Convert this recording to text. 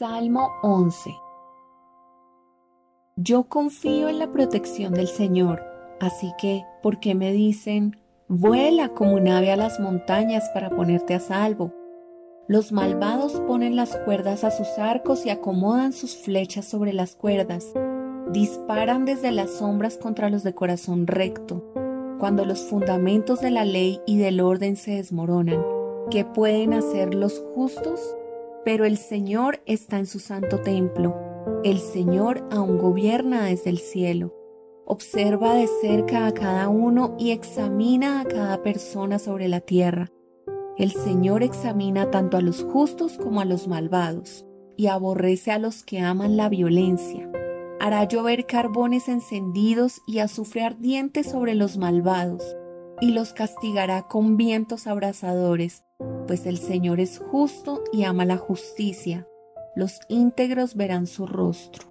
Salmo 11 Yo confío en la protección del Señor, así que, ¿por qué me dicen, vuela como un ave a las montañas para ponerte a salvo? Los malvados ponen las cuerdas a sus arcos y acomodan sus flechas sobre las cuerdas. Disparan desde las sombras contra los de corazón recto. Cuando los fundamentos de la ley y del orden se desmoronan, ¿qué pueden hacer los justos? Pero el Señor está en su santo templo. El Señor aún gobierna desde el cielo. Observa de cerca a cada uno y examina a cada persona sobre la tierra. El Señor examina tanto a los justos como a los malvados, y aborrece a los que aman la violencia. Hará llover carbones encendidos y azufre ardiente sobre los malvados, y los castigará con vientos abrasadores pues el Señor es justo y ama la justicia. Los íntegros verán su rostro.